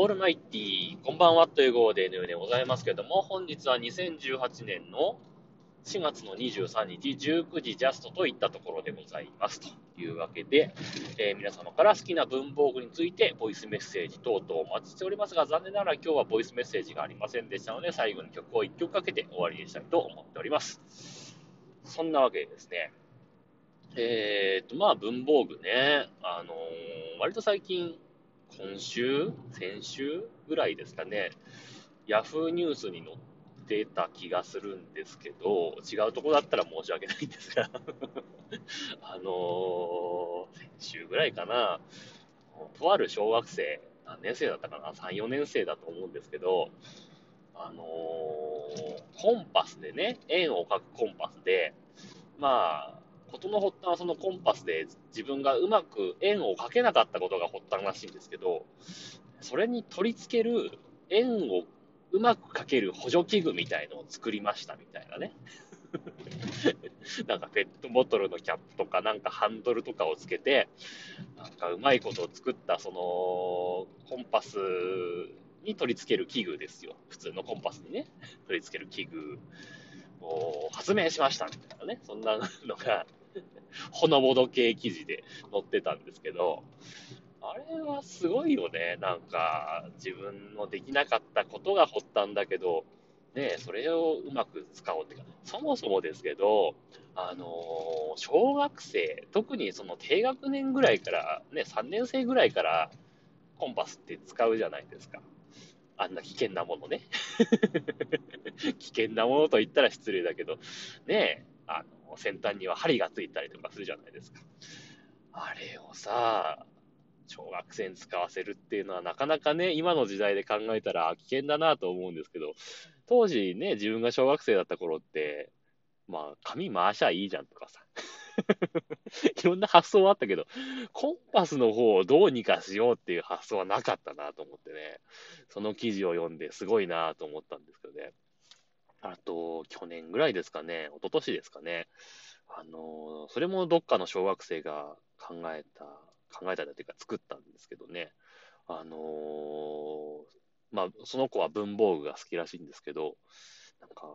オールマイティー、こんばんはという号でのようでございますけども、本日は2018年の4月の23日19時ジャストといったところでございますというわけで、えー、皆様から好きな文房具についてボイスメッセージ等々お待ちしておりますが、残念ながら今日はボイスメッセージがありませんでしたので、最後に曲を1曲かけて終わりにしたいと思っております。そんなわけでですね、えーと、まあ文房具ね、あのー、割と最近、今週？先週ぐらいですかね、ヤフーニュースに載ってた気がするんですけど、違うとこだったら申し訳ないんですが。あのー、先週ぐらいかな、とある小学生、何年生だったかな、3、4年生だと思うんですけど、あのー、コンパスでね、円を描くコンパスで、まあ、事の発端はそのコンパスで自分がうまく円を描けなかったことが発端らしいんですけど、それに取り付ける円をうまく描ける補助器具みたいのを作りましたみたいなね。なんかペットボトルのキャップとかなんかハンドルとかをつけて、なんかうまいことを作ったそのコンパスに取り付ける器具ですよ。普通のコンパスにね、取り付ける器具を発明しましたみたいなね、そんなのがほのぼの系記事で載ってたんですけど、あれはすごいよね。なんか、自分のできなかったことが発端だけど、ね、それをうまく使おうっていうか、そもそもですけど、あのー、小学生、特にその低学年ぐらいから、ね、3年生ぐらいからコンパスって使うじゃないですか。あんな危険なものね。危険なものと言ったら失礼だけど、ねあの、先端には針がついたりとかするじゃないですか。あれをさ、小学生に使わせるっていうのはなかなかね、今の時代で考えたら危険だなと思うんですけど、当時ね、自分が小学生だった頃って、まあ、紙回しゃいいじゃんとかさ。いろんな発想はあったけど、コンパスの方をどうにかしようっていう発想はなかったなと思ってね、その記事を読んですごいなと思ったんですけどね。あと、去年ぐらいですかね、一昨年ですかね。あの、それもどっかの小学生が考えた考えたっていうか作ったんですけどね、あの、まあ、その子は文房具が好きらしいんですけど、なんか、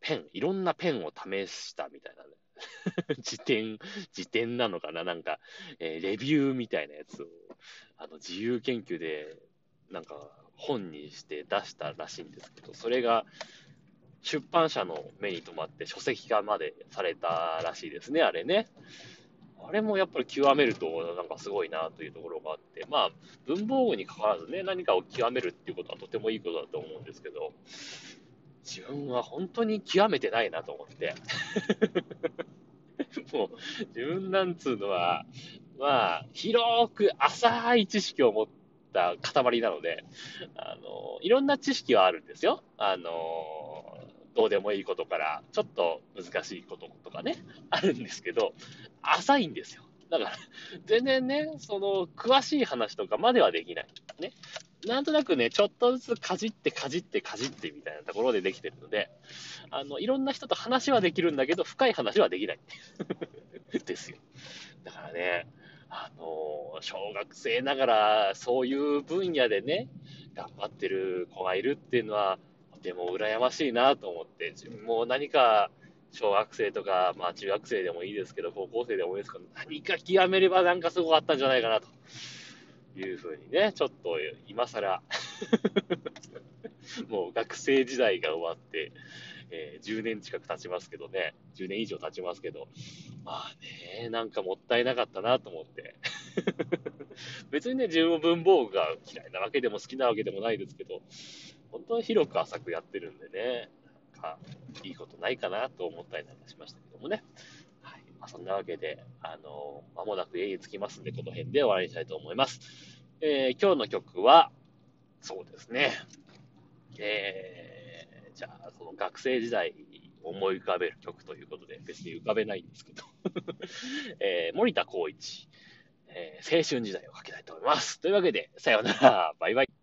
ペン、いろんなペンを試したみたいなね。辞典、辞典なのかな？なんか、えー、レビューみたいなやつを、あの、自由研究で、なんか、本にして出したらしいんですけど、それが、出版社の目に留まって書籍化までされたらしいですね、あれね。あれもやっぱり極めると、なんかすごいなというところがあって、まあ、文房具に関わらずね、何かを極めるっていうことはとてもいいことだと思うんですけど、自分は本当に極めてないなと思って。もう、自分なんつうのは、まあ、広く浅い知識を持った塊なので、あの、いろんな知識はあるんですよ。あの、どうでもいいことから、ちょっと難しいこととかね、あるんですけど、浅いんですよ。だから、全然ね、その、詳しい話とかまではできない。ね。なんとなくね、ちょっとずつかじってかじってかじってみたいなところでできてるので、あの、いろんな人と話はできるんだけど、深い話はできない。ですよ。だからね、あの、小学生ながら、そういう分野でね、頑張ってる子がいるっていうのは、でも羨ましいなと思って、自分も何か小学生とか、まあ中学生でもいいですけど、高校生でもいいですけど、何か極めればなんかすごかったんじゃないかなと。いうふうにね、ちょっと今更 もう学生時代が終わって、えー、10年近く経ちますけどね、10年以上経ちますけど、まあね、なんかもったいなかったなと思って。別にね、自分も文房具が嫌いなわけでも好きなわけでもないですけど、本当に広く浅くやってるんでね、なんか、いいことないかなと思ったりなんかしましたけどもね。はい。まあ、そんなわけで、あのー、間もなく家に着きますんで、この辺で終わりにしたいと思います。えー、今日の曲は、そうですね。えー、じゃあ、その学生時代思い浮かべる曲ということで、別に浮かべないんですけど、えー、森田光一、えー、青春時代をかけたいと思います。というわけで、さようなら、バイバイ。